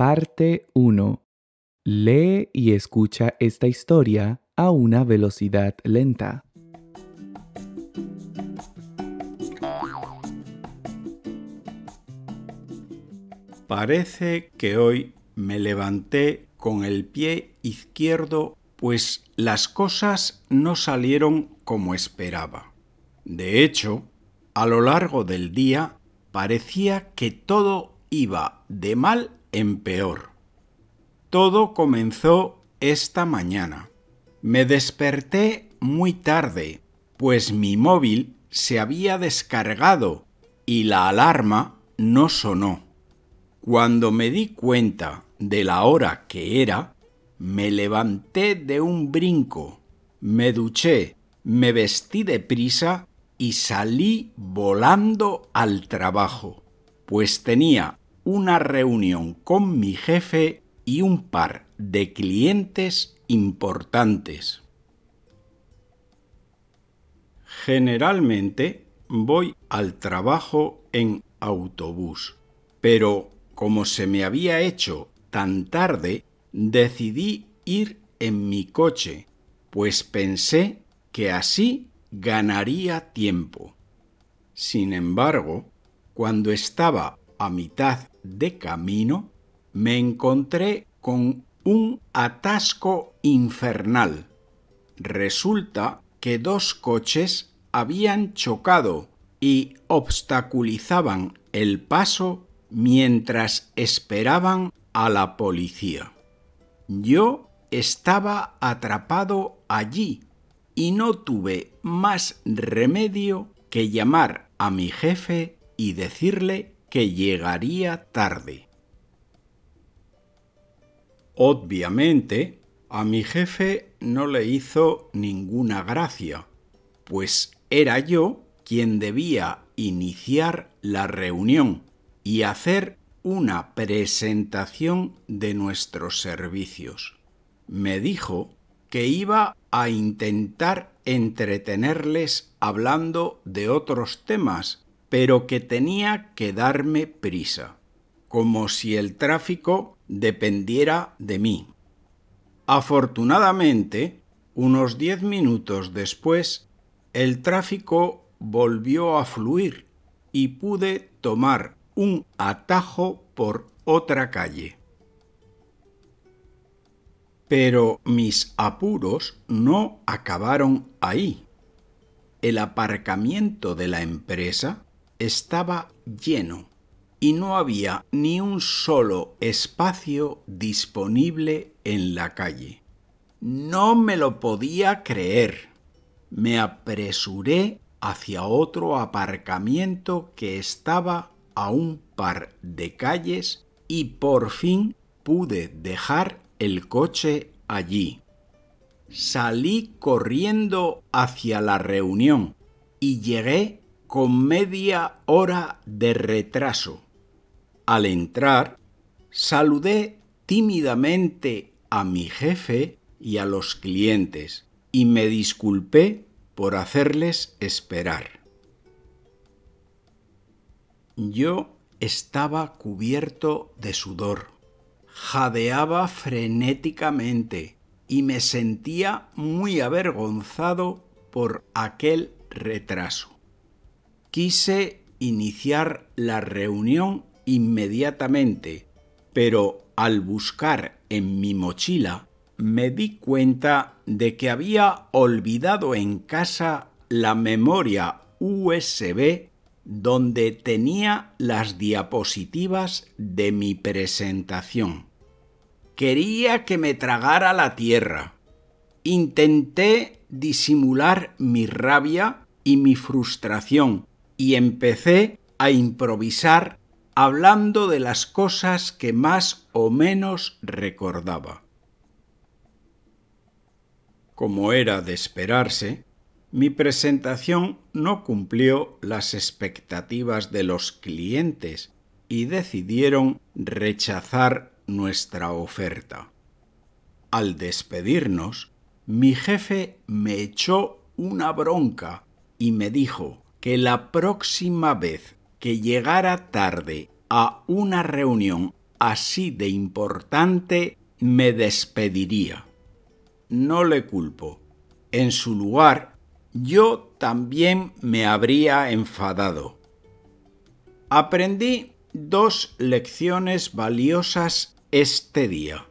Parte 1. Lee y escucha esta historia a una velocidad lenta. Parece que hoy me levanté con el pie izquierdo, pues las cosas no salieron como esperaba. De hecho, a lo largo del día parecía que todo iba de mal en peor. Todo comenzó esta mañana. Me desperté muy tarde, pues mi móvil se había descargado y la alarma no sonó. Cuando me di cuenta de la hora que era, me levanté de un brinco, me duché, me vestí de prisa y salí volando al trabajo, pues tenía una reunión con mi jefe y un par de clientes importantes. Generalmente voy al trabajo en autobús, pero como se me había hecho tan tarde, decidí ir en mi coche, pues pensé que así ganaría tiempo. Sin embargo, cuando estaba a mitad de camino, me encontré con un atasco infernal. Resulta que dos coches habían chocado y obstaculizaban el paso mientras esperaban a la policía. Yo estaba atrapado allí y no tuve más remedio que llamar a mi jefe y decirle que llegaría tarde. Obviamente, a mi jefe no le hizo ninguna gracia, pues era yo quien debía iniciar la reunión y hacer una presentación de nuestros servicios. Me dijo que iba a intentar entretenerles hablando de otros temas, pero que tenía que darme prisa, como si el tráfico dependiera de mí. Afortunadamente, unos diez minutos después, el tráfico volvió a fluir y pude tomar un atajo por otra calle. Pero mis apuros no acabaron ahí. El aparcamiento de la empresa estaba lleno y no había ni un solo espacio disponible en la calle. No me lo podía creer. Me apresuré hacia otro aparcamiento que estaba a un par de calles y por fin pude dejar el coche allí. Salí corriendo hacia la reunión y llegué con media hora de retraso. Al entrar, saludé tímidamente a mi jefe y a los clientes y me disculpé por hacerles esperar. Yo estaba cubierto de sudor, jadeaba frenéticamente y me sentía muy avergonzado por aquel retraso. Quise iniciar la reunión inmediatamente, pero al buscar en mi mochila me di cuenta de que había olvidado en casa la memoria USB donde tenía las diapositivas de mi presentación. Quería que me tragara la tierra. Intenté disimular mi rabia y mi frustración y empecé a improvisar hablando de las cosas que más o menos recordaba. Como era de esperarse, mi presentación no cumplió las expectativas de los clientes y decidieron rechazar nuestra oferta. Al despedirnos, mi jefe me echó una bronca y me dijo que la próxima vez que llegara tarde a una reunión así de importante me despediría. No le culpo. En su lugar, yo también me habría enfadado. Aprendí dos lecciones valiosas este día.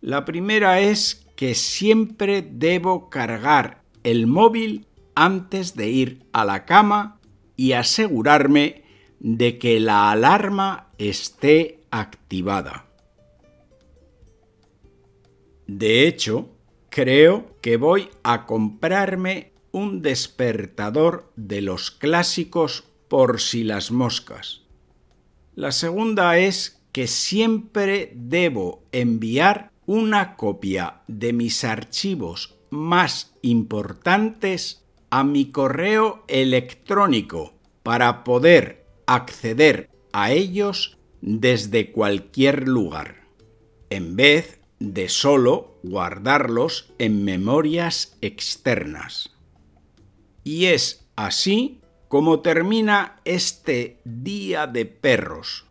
La primera es que siempre debo cargar el móvil antes de ir a la cama y asegurarme de que la alarma esté activada. De hecho, creo que voy a comprarme un despertador de los clásicos por si las moscas. La segunda es que siempre debo enviar una copia de mis archivos más importantes a mi correo electrónico para poder acceder a ellos desde cualquier lugar, en vez de solo guardarlos en memorias externas. Y es así como termina este día de perros,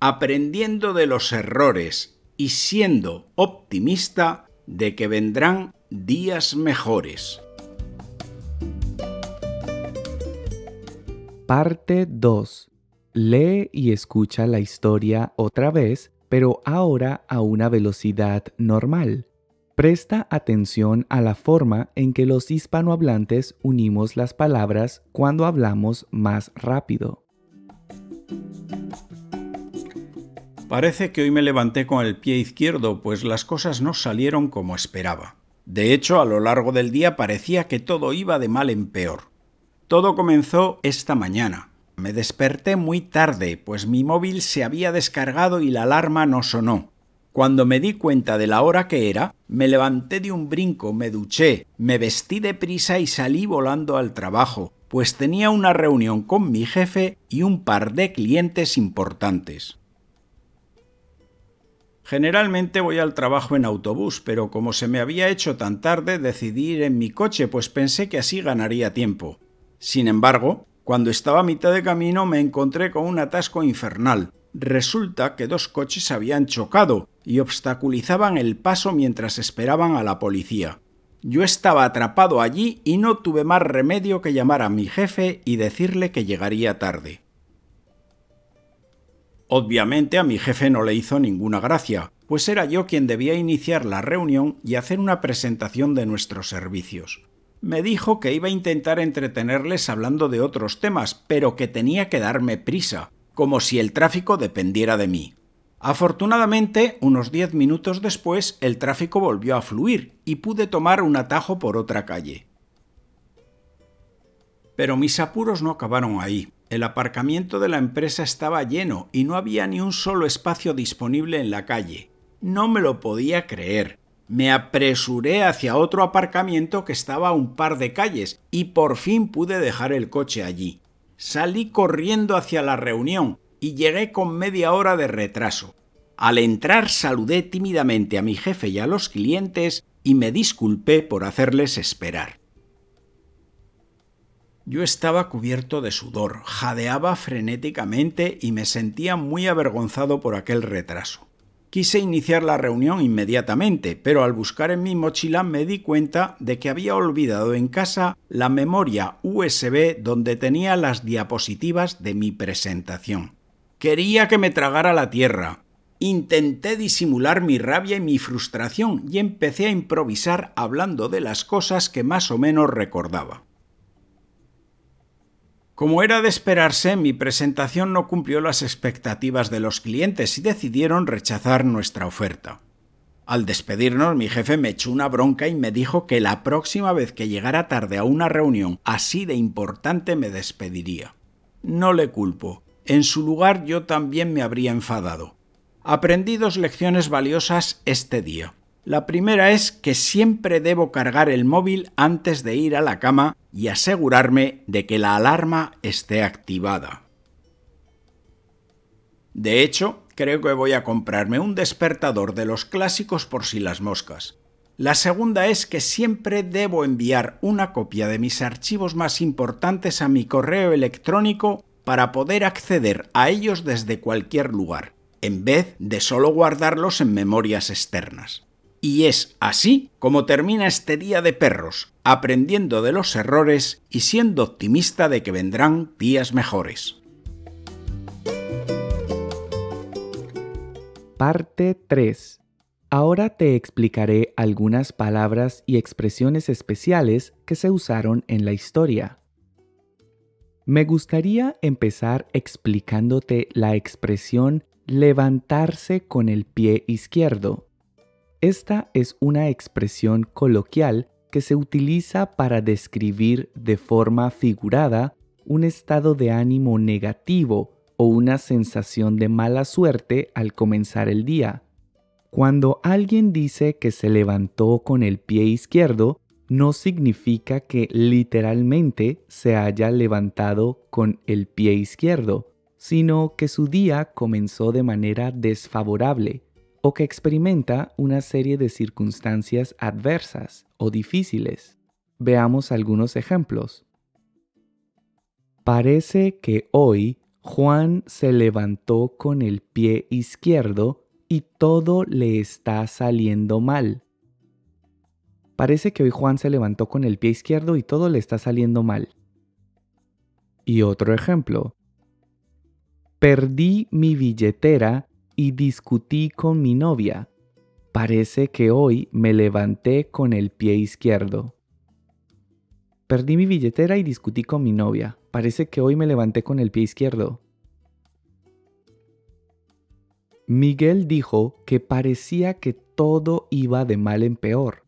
aprendiendo de los errores y siendo optimista de que vendrán días mejores. Parte 2. Lee y escucha la historia otra vez pero ahora a una velocidad normal. Presta atención a la forma en que los hispanohablantes unimos las palabras cuando hablamos más rápido. Parece que hoy me levanté con el pie izquierdo, pues las cosas no salieron como esperaba. De hecho, a lo largo del día parecía que todo iba de mal en peor. Todo comenzó esta mañana, me desperté muy tarde, pues mi móvil se había descargado y la alarma no sonó. Cuando me di cuenta de la hora que era, me levanté de un brinco, me duché, me vestí de prisa y salí volando al trabajo, pues tenía una reunión con mi jefe y un par de clientes importantes. Generalmente voy al trabajo en autobús, pero como se me había hecho tan tarde decidí ir en mi coche, pues pensé que así ganaría tiempo. Sin embargo, cuando estaba a mitad de camino me encontré con un atasco infernal. Resulta que dos coches habían chocado y obstaculizaban el paso mientras esperaban a la policía. Yo estaba atrapado allí y no tuve más remedio que llamar a mi jefe y decirle que llegaría tarde. Obviamente a mi jefe no le hizo ninguna gracia, pues era yo quien debía iniciar la reunión y hacer una presentación de nuestros servicios me dijo que iba a intentar entretenerles hablando de otros temas, pero que tenía que darme prisa, como si el tráfico dependiera de mí. Afortunadamente, unos diez minutos después, el tráfico volvió a fluir y pude tomar un atajo por otra calle. Pero mis apuros no acabaron ahí. El aparcamiento de la empresa estaba lleno y no había ni un solo espacio disponible en la calle. No me lo podía creer. Me apresuré hacia otro aparcamiento que estaba a un par de calles y por fin pude dejar el coche allí. Salí corriendo hacia la reunión y llegué con media hora de retraso. Al entrar saludé tímidamente a mi jefe y a los clientes y me disculpé por hacerles esperar. Yo estaba cubierto de sudor, jadeaba frenéticamente y me sentía muy avergonzado por aquel retraso. Quise iniciar la reunión inmediatamente, pero al buscar en mi mochila me di cuenta de que había olvidado en casa la memoria USB donde tenía las diapositivas de mi presentación. Quería que me tragara la tierra. Intenté disimular mi rabia y mi frustración y empecé a improvisar hablando de las cosas que más o menos recordaba. Como era de esperarse, mi presentación no cumplió las expectativas de los clientes y decidieron rechazar nuestra oferta. Al despedirnos, mi jefe me echó una bronca y me dijo que la próxima vez que llegara tarde a una reunión así de importante me despediría. No le culpo. En su lugar yo también me habría enfadado. Aprendí dos lecciones valiosas este día. La primera es que siempre debo cargar el móvil antes de ir a la cama y asegurarme de que la alarma esté activada. De hecho, creo que voy a comprarme un despertador de los clásicos por si las moscas. La segunda es que siempre debo enviar una copia de mis archivos más importantes a mi correo electrónico para poder acceder a ellos desde cualquier lugar, en vez de solo guardarlos en memorias externas. Y es así como termina este día de perros, aprendiendo de los errores y siendo optimista de que vendrán días mejores. Parte 3. Ahora te explicaré algunas palabras y expresiones especiales que se usaron en la historia. Me gustaría empezar explicándote la expresión levantarse con el pie izquierdo. Esta es una expresión coloquial que se utiliza para describir de forma figurada un estado de ánimo negativo o una sensación de mala suerte al comenzar el día. Cuando alguien dice que se levantó con el pie izquierdo, no significa que literalmente se haya levantado con el pie izquierdo, sino que su día comenzó de manera desfavorable o que experimenta una serie de circunstancias adversas o difíciles. Veamos algunos ejemplos. Parece que hoy Juan se levantó con el pie izquierdo y todo le está saliendo mal. Parece que hoy Juan se levantó con el pie izquierdo y todo le está saliendo mal. Y otro ejemplo. Perdí mi billetera y discutí con mi novia. Parece que hoy me levanté con el pie izquierdo. Perdí mi billetera y discutí con mi novia. Parece que hoy me levanté con el pie izquierdo. Miguel dijo que parecía que todo iba de mal en peor.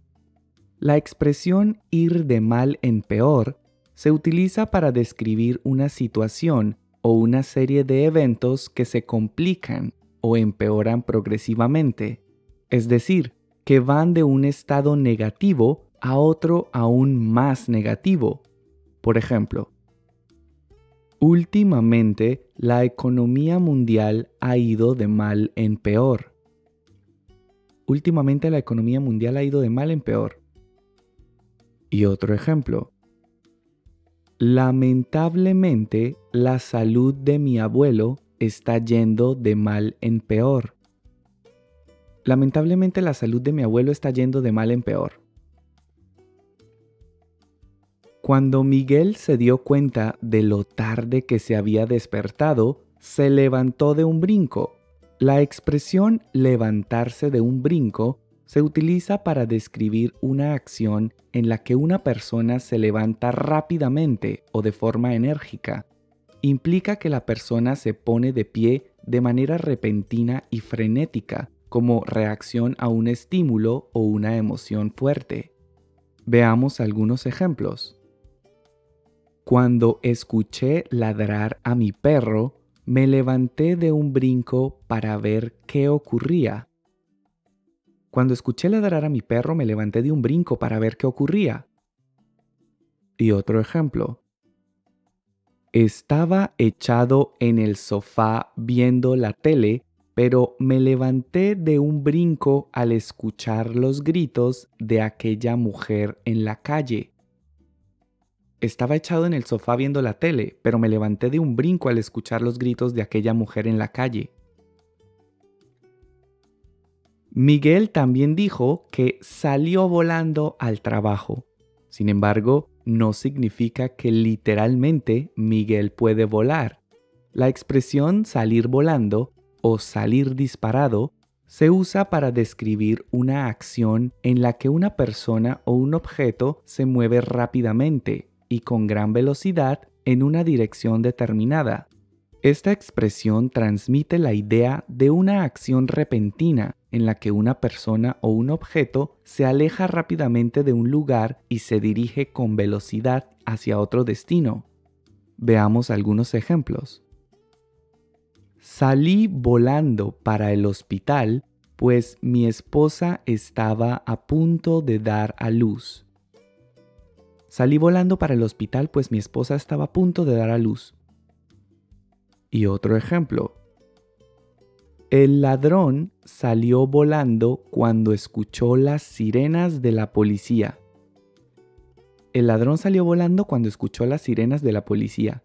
La expresión ir de mal en peor se utiliza para describir una situación o una serie de eventos que se complican o empeoran progresivamente, es decir, que van de un estado negativo a otro aún más negativo. Por ejemplo, últimamente la economía mundial ha ido de mal en peor. Últimamente la economía mundial ha ido de mal en peor. Y otro ejemplo. Lamentablemente, la salud de mi abuelo está yendo de mal en peor. Lamentablemente la salud de mi abuelo está yendo de mal en peor. Cuando Miguel se dio cuenta de lo tarde que se había despertado, se levantó de un brinco. La expresión levantarse de un brinco se utiliza para describir una acción en la que una persona se levanta rápidamente o de forma enérgica. Implica que la persona se pone de pie de manera repentina y frenética como reacción a un estímulo o una emoción fuerte. Veamos algunos ejemplos. Cuando escuché ladrar a mi perro, me levanté de un brinco para ver qué ocurría. Cuando escuché ladrar a mi perro me levanté de un brinco para ver qué ocurría. Y otro ejemplo. Estaba echado en el sofá viendo la tele, pero me levanté de un brinco al escuchar los gritos de aquella mujer en la calle. Estaba echado en el sofá viendo la tele, pero me levanté de un brinco al escuchar los gritos de aquella mujer en la calle. Miguel también dijo que salió volando al trabajo. Sin embargo, no significa que literalmente Miguel puede volar. La expresión salir volando o salir disparado se usa para describir una acción en la que una persona o un objeto se mueve rápidamente y con gran velocidad en una dirección determinada. Esta expresión transmite la idea de una acción repentina en la que una persona o un objeto se aleja rápidamente de un lugar y se dirige con velocidad hacia otro destino. Veamos algunos ejemplos. Salí volando para el hospital pues mi esposa estaba a punto de dar a luz. Salí volando para el hospital pues mi esposa estaba a punto de dar a luz. Y otro ejemplo, el ladrón salió volando cuando escuchó las sirenas de la policía. El ladrón salió volando cuando escuchó las sirenas de la policía.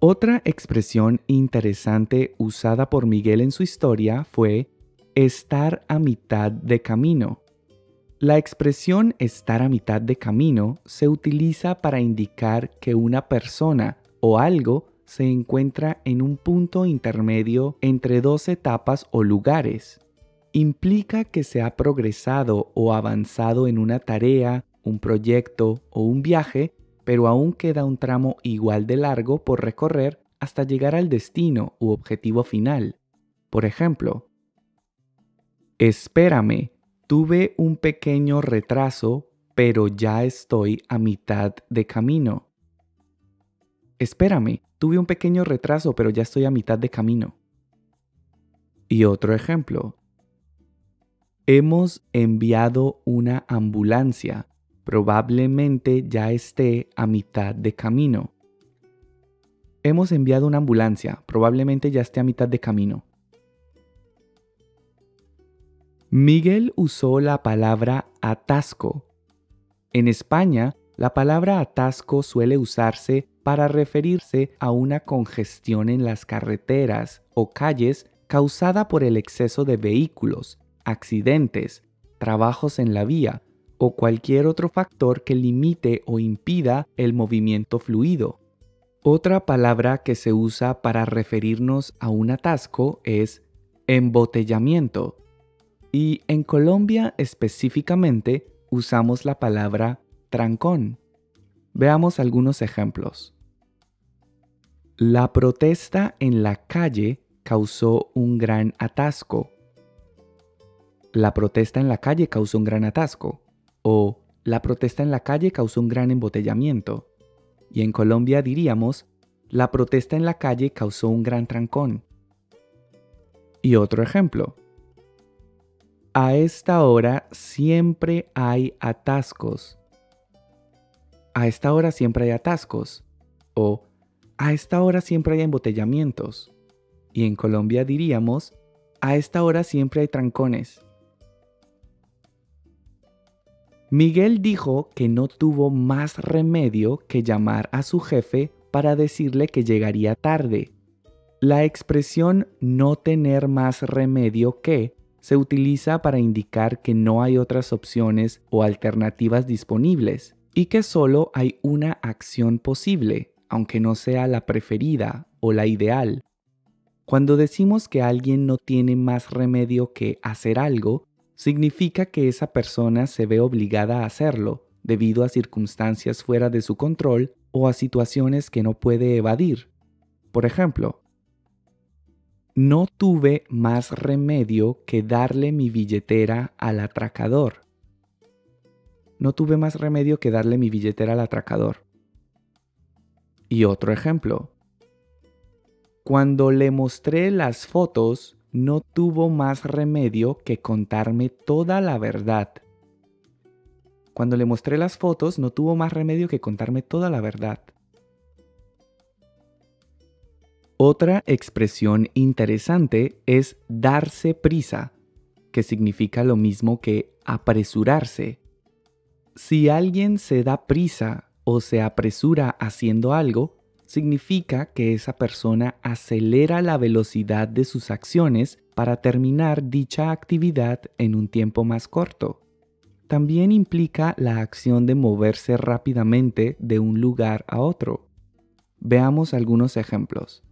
Otra expresión interesante usada por Miguel en su historia fue estar a mitad de camino. La expresión estar a mitad de camino se utiliza para indicar que una persona o algo se encuentra en un punto intermedio entre dos etapas o lugares. Implica que se ha progresado o avanzado en una tarea, un proyecto o un viaje pero aún queda un tramo igual de largo por recorrer hasta llegar al destino u objetivo final. Por ejemplo, espérame, tuve un pequeño retraso, pero ya estoy a mitad de camino. Espérame, tuve un pequeño retraso, pero ya estoy a mitad de camino. Y otro ejemplo. Hemos enviado una ambulancia, probablemente ya esté a mitad de camino. Hemos enviado una ambulancia, probablemente ya esté a mitad de camino. Miguel usó la palabra atasco. En España, la palabra atasco suele usarse para referirse a una congestión en las carreteras o calles causada por el exceso de vehículos, accidentes, trabajos en la vía o cualquier otro factor que limite o impida el movimiento fluido. Otra palabra que se usa para referirnos a un atasco es embotellamiento. Y en Colombia específicamente usamos la palabra trancón. Veamos algunos ejemplos. La protesta en la calle causó un gran atasco. La protesta en la calle causó un gran atasco o la protesta en la calle causó un gran embotellamiento. Y en Colombia diríamos, la protesta en la calle causó un gran trancón. Y otro ejemplo. A esta hora siempre hay atascos. A esta hora siempre hay atascos. O a esta hora siempre hay embotellamientos. Y en Colombia diríamos, a esta hora siempre hay trancones. Miguel dijo que no tuvo más remedio que llamar a su jefe para decirle que llegaría tarde. La expresión no tener más remedio que se utiliza para indicar que no hay otras opciones o alternativas disponibles y que solo hay una acción posible, aunque no sea la preferida o la ideal. Cuando decimos que alguien no tiene más remedio que hacer algo, significa que esa persona se ve obligada a hacerlo debido a circunstancias fuera de su control o a situaciones que no puede evadir. Por ejemplo, no tuve más remedio que darle mi billetera al atracador. No tuve más remedio que darle mi billetera al atracador. Y otro ejemplo. Cuando le mostré las fotos, no tuvo más remedio que contarme toda la verdad. Cuando le mostré las fotos, no tuvo más remedio que contarme toda la verdad. Otra expresión interesante es darse prisa, que significa lo mismo que apresurarse. Si alguien se da prisa o se apresura haciendo algo, significa que esa persona acelera la velocidad de sus acciones para terminar dicha actividad en un tiempo más corto. También implica la acción de moverse rápidamente de un lugar a otro. Veamos algunos ejemplos.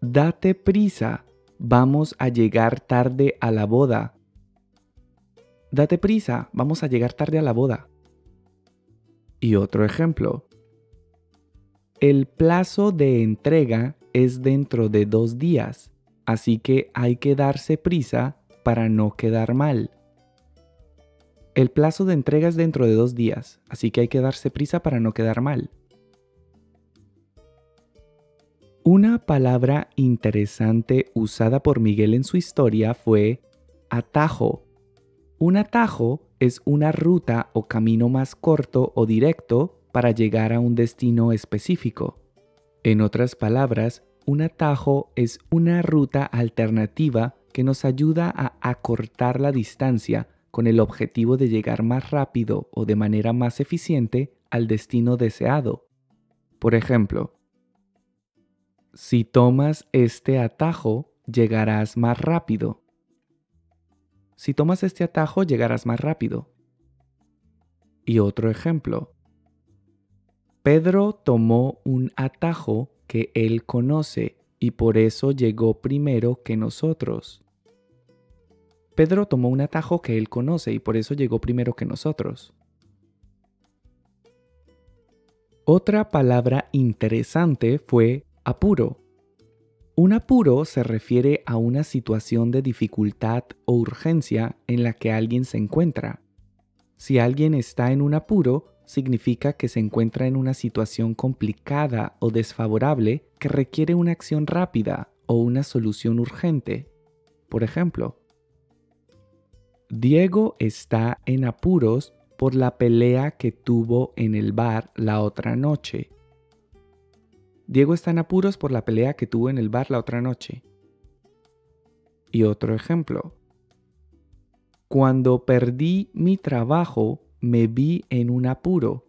Date prisa, vamos a llegar tarde a la boda. Date prisa, vamos a llegar tarde a la boda. Y otro ejemplo. El plazo de entrega es dentro de dos días, así que hay que darse prisa para no quedar mal. El plazo de entrega es dentro de dos días, así que hay que darse prisa para no quedar mal. Una palabra interesante usada por Miguel en su historia fue atajo. Un atajo es una ruta o camino más corto o directo para llegar a un destino específico. En otras palabras, un atajo es una ruta alternativa que nos ayuda a acortar la distancia con el objetivo de llegar más rápido o de manera más eficiente al destino deseado. Por ejemplo, Si tomas este atajo, llegarás más rápido. Si tomas este atajo, llegarás más rápido. Y otro ejemplo. Pedro tomó un atajo que él conoce y por eso llegó primero que nosotros. Pedro tomó un atajo que él conoce y por eso llegó primero que nosotros. Otra palabra interesante fue apuro. Un apuro se refiere a una situación de dificultad o urgencia en la que alguien se encuentra. Si alguien está en un apuro, significa que se encuentra en una situación complicada o desfavorable que requiere una acción rápida o una solución urgente. Por ejemplo, Diego está en apuros por la pelea que tuvo en el bar la otra noche. Diego está en apuros por la pelea que tuvo en el bar la otra noche. Y otro ejemplo. Cuando perdí mi trabajo, me vi en un apuro.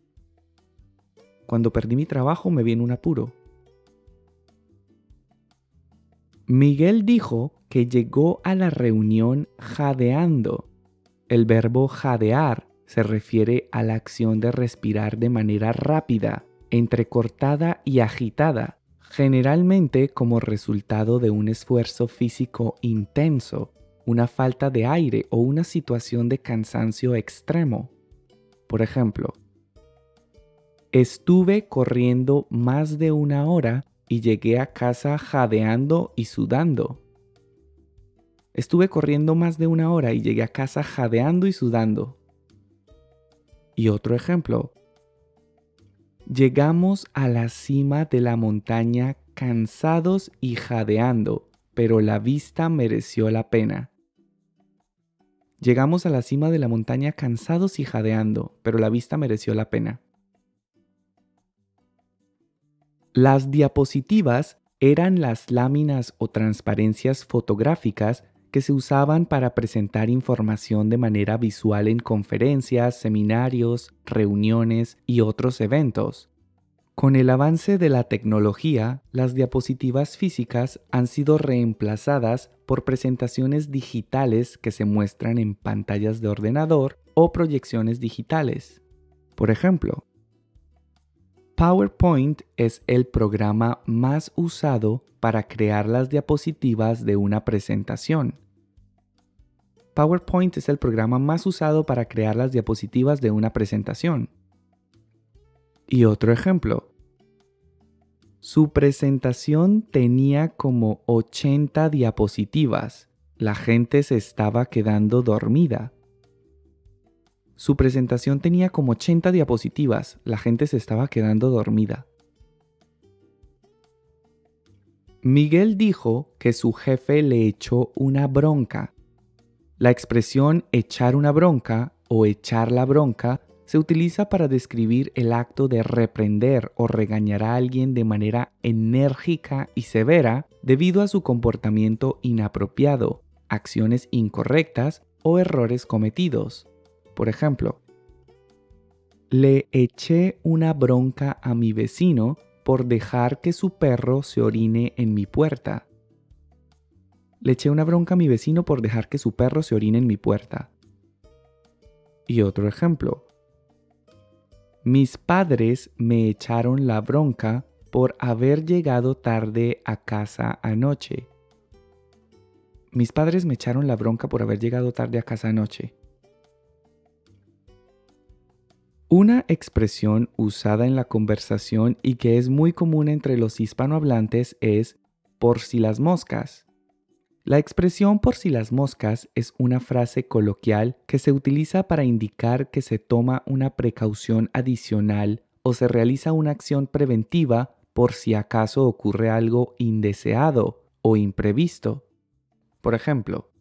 Cuando perdí mi trabajo me vi en un apuro. Miguel dijo que llegó a la reunión jadeando. El verbo jadear se refiere a la acción de respirar de manera rápida, entrecortada y agitada, generalmente como resultado de un esfuerzo físico intenso, una falta de aire o una situación de cansancio extremo. Por ejemplo, estuve corriendo más de una hora y llegué a casa jadeando y sudando. Estuve corriendo más de una hora y llegué a casa jadeando y sudando. Y otro ejemplo. Llegamos a la cima de la montaña cansados y jadeando, pero la vista mereció la pena. Llegamos a la cima de la montaña cansados y jadeando, pero la vista mereció la pena. Las diapositivas eran las láminas o transparencias fotográficas que se usaban para presentar información de manera visual en conferencias, seminarios, reuniones y otros eventos. Con el avance de la tecnología, las diapositivas físicas han sido reemplazadas por presentaciones digitales que se muestran en pantallas de ordenador o proyecciones digitales. Por ejemplo, PowerPoint es el programa más usado para crear las diapositivas de una presentación. PowerPoint es el programa más usado para crear las diapositivas de una presentación. Y otro ejemplo. Su presentación tenía como 80 diapositivas. La gente se estaba quedando dormida. Su presentación tenía como 80 diapositivas. La gente se estaba quedando dormida. Miguel dijo que su jefe le echó una bronca. La expresión echar una bronca o echar la bronca se utiliza para describir el acto de reprender o regañar a alguien de manera enérgica y severa debido a su comportamiento inapropiado, acciones incorrectas o errores cometidos. Por ejemplo, le eché una bronca a mi vecino por dejar que su perro se orine en mi puerta. Le eché una bronca a mi vecino por dejar que su perro se orine en mi puerta. Y otro ejemplo, mis padres me echaron la bronca por haber llegado tarde a casa anoche. Mis padres me echaron la bronca por haber llegado tarde a casa anoche. Una expresión usada en la conversación y que es muy común entre los hispanohablantes es por si las moscas. La expresión por si las moscas es una frase coloquial que se utiliza para indicar que se toma una precaución adicional o se realiza una acción preventiva por si acaso ocurre algo indeseado o imprevisto. Por ejemplo,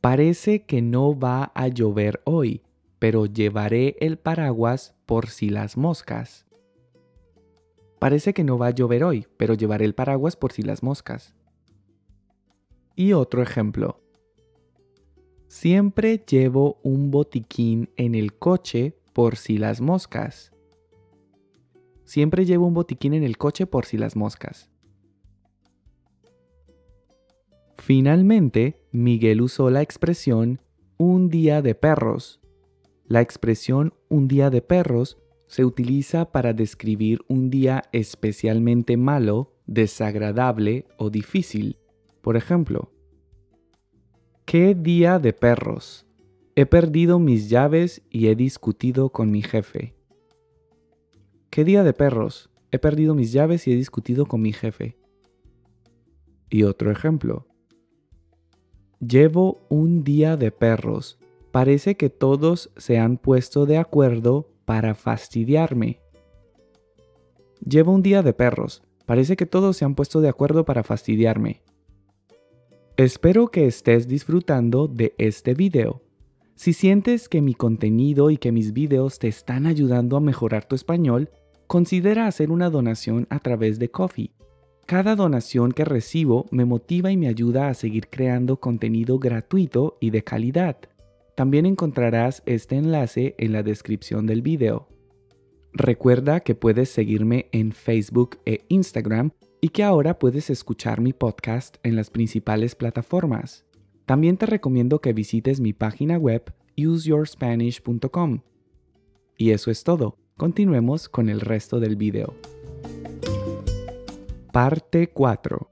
parece que no va a llover hoy, pero llevaré el paraguas por si las moscas. Parece que no va a llover hoy, pero llevaré el paraguas por si las moscas. Y otro ejemplo. Siempre llevo un botiquín en el coche por si las moscas. Siempre llevo un botiquín en el coche por si las moscas. Finalmente, Miguel usó la expresión un día de perros. La expresión un día de perros se utiliza para describir un día especialmente malo, desagradable o difícil. Por ejemplo, ¿qué día de perros? He perdido mis llaves y he discutido con mi jefe. ¿Qué día de perros? He perdido mis llaves y he discutido con mi jefe. Y otro ejemplo. Llevo un día de perros. Parece que todos se han puesto de acuerdo para fastidiarme. Llevo un día de perros. Parece que todos se han puesto de acuerdo para fastidiarme. Espero que estés disfrutando de este video. Si sientes que mi contenido y que mis videos te están ayudando a mejorar tu español, considera hacer una donación a través de Coffee. Cada donación que recibo me motiva y me ayuda a seguir creando contenido gratuito y de calidad. También encontrarás este enlace en la descripción del video. Recuerda que puedes seguirme en Facebook e Instagram y que ahora puedes escuchar mi podcast en las principales plataformas. También te recomiendo que visites mi página web useyourspanish.com. Y eso es todo. Continuemos con el resto del video. Parte 4.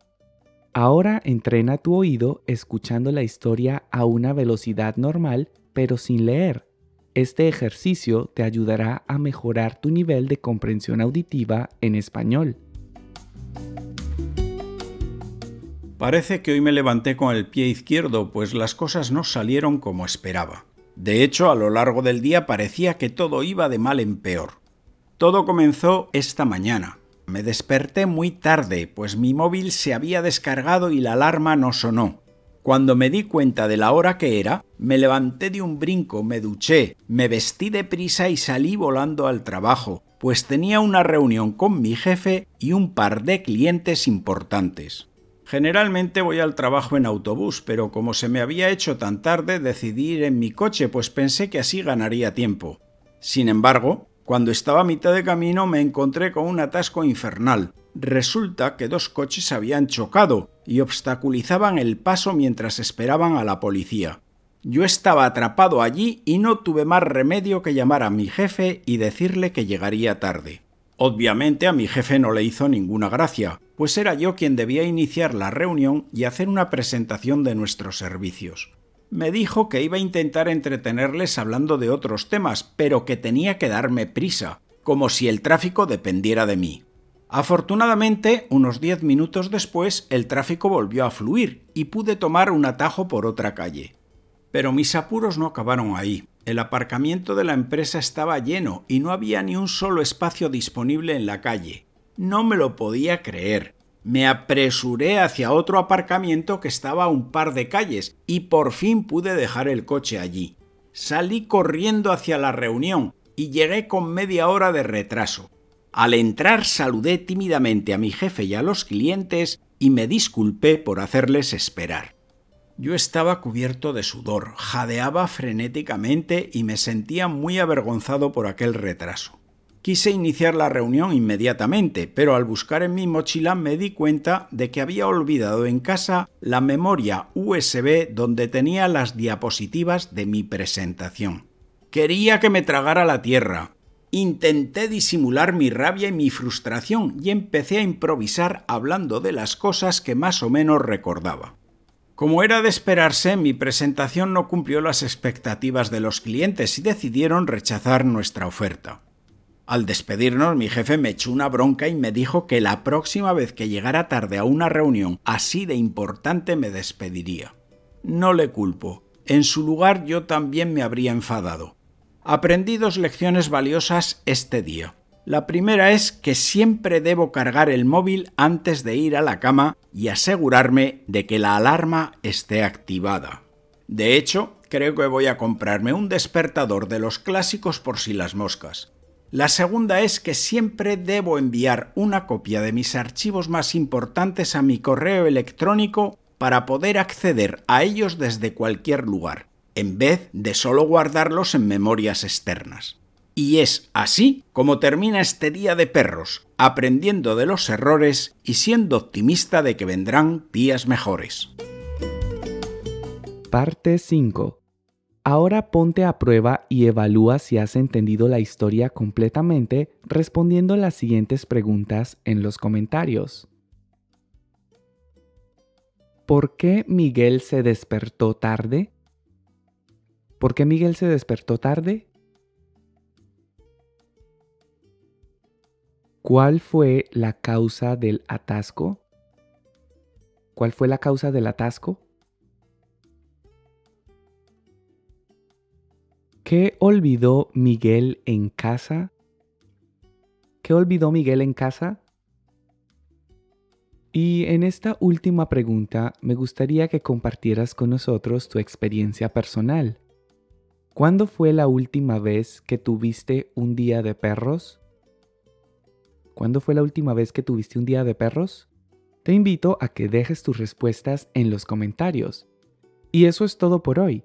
Ahora entrena tu oído escuchando la historia a una velocidad normal pero sin leer. Este ejercicio te ayudará a mejorar tu nivel de comprensión auditiva en español. Parece que hoy me levanté con el pie izquierdo, pues las cosas no salieron como esperaba. De hecho, a lo largo del día parecía que todo iba de mal en peor. Todo comenzó esta mañana. Me desperté muy tarde, pues mi móvil se había descargado y la alarma no sonó. Cuando me di cuenta de la hora que era, me levanté de un brinco, me duché, me vestí de prisa y salí volando al trabajo, pues tenía una reunión con mi jefe y un par de clientes importantes. Generalmente voy al trabajo en autobús, pero como se me había hecho tan tarde decidí ir en mi coche, pues pensé que así ganaría tiempo. Sin embargo, cuando estaba a mitad de camino me encontré con un atasco infernal. Resulta que dos coches habían chocado y obstaculizaban el paso mientras esperaban a la policía. Yo estaba atrapado allí y no tuve más remedio que llamar a mi jefe y decirle que llegaría tarde. Obviamente a mi jefe no le hizo ninguna gracia, pues era yo quien debía iniciar la reunión y hacer una presentación de nuestros servicios me dijo que iba a intentar entretenerles hablando de otros temas, pero que tenía que darme prisa, como si el tráfico dependiera de mí. Afortunadamente, unos diez minutos después, el tráfico volvió a fluir y pude tomar un atajo por otra calle. Pero mis apuros no acabaron ahí. El aparcamiento de la empresa estaba lleno y no había ni un solo espacio disponible en la calle. No me lo podía creer. Me apresuré hacia otro aparcamiento que estaba a un par de calles y por fin pude dejar el coche allí. Salí corriendo hacia la reunión y llegué con media hora de retraso. Al entrar saludé tímidamente a mi jefe y a los clientes y me disculpé por hacerles esperar. Yo estaba cubierto de sudor, jadeaba frenéticamente y me sentía muy avergonzado por aquel retraso. Quise iniciar la reunión inmediatamente, pero al buscar en mi mochila me di cuenta de que había olvidado en casa la memoria USB donde tenía las diapositivas de mi presentación. Quería que me tragara la tierra. Intenté disimular mi rabia y mi frustración y empecé a improvisar hablando de las cosas que más o menos recordaba. Como era de esperarse, mi presentación no cumplió las expectativas de los clientes y decidieron rechazar nuestra oferta. Al despedirnos, mi jefe me echó una bronca y me dijo que la próxima vez que llegara tarde a una reunión así de importante me despediría. No le culpo. En su lugar yo también me habría enfadado. Aprendí dos lecciones valiosas este día. La primera es que siempre debo cargar el móvil antes de ir a la cama y asegurarme de que la alarma esté activada. De hecho, creo que voy a comprarme un despertador de los clásicos por si las moscas. La segunda es que siempre debo enviar una copia de mis archivos más importantes a mi correo electrónico para poder acceder a ellos desde cualquier lugar, en vez de solo guardarlos en memorias externas. Y es así como termina este día de perros, aprendiendo de los errores y siendo optimista de que vendrán días mejores. Parte 5. Ahora ponte a prueba y evalúa si has entendido la historia completamente respondiendo las siguientes preguntas en los comentarios. ¿Por qué Miguel se despertó tarde? ¿Por qué Miguel se despertó tarde? ¿Cuál fue la causa del atasco? ¿Cuál fue la causa del atasco? ¿Qué olvidó Miguel en casa? ¿Qué olvidó Miguel en casa? Y en esta última pregunta me gustaría que compartieras con nosotros tu experiencia personal. ¿Cuándo fue la última vez que tuviste un día de perros? ¿Cuándo fue la última vez que tuviste un día de perros? Te invito a que dejes tus respuestas en los comentarios. Y eso es todo por hoy.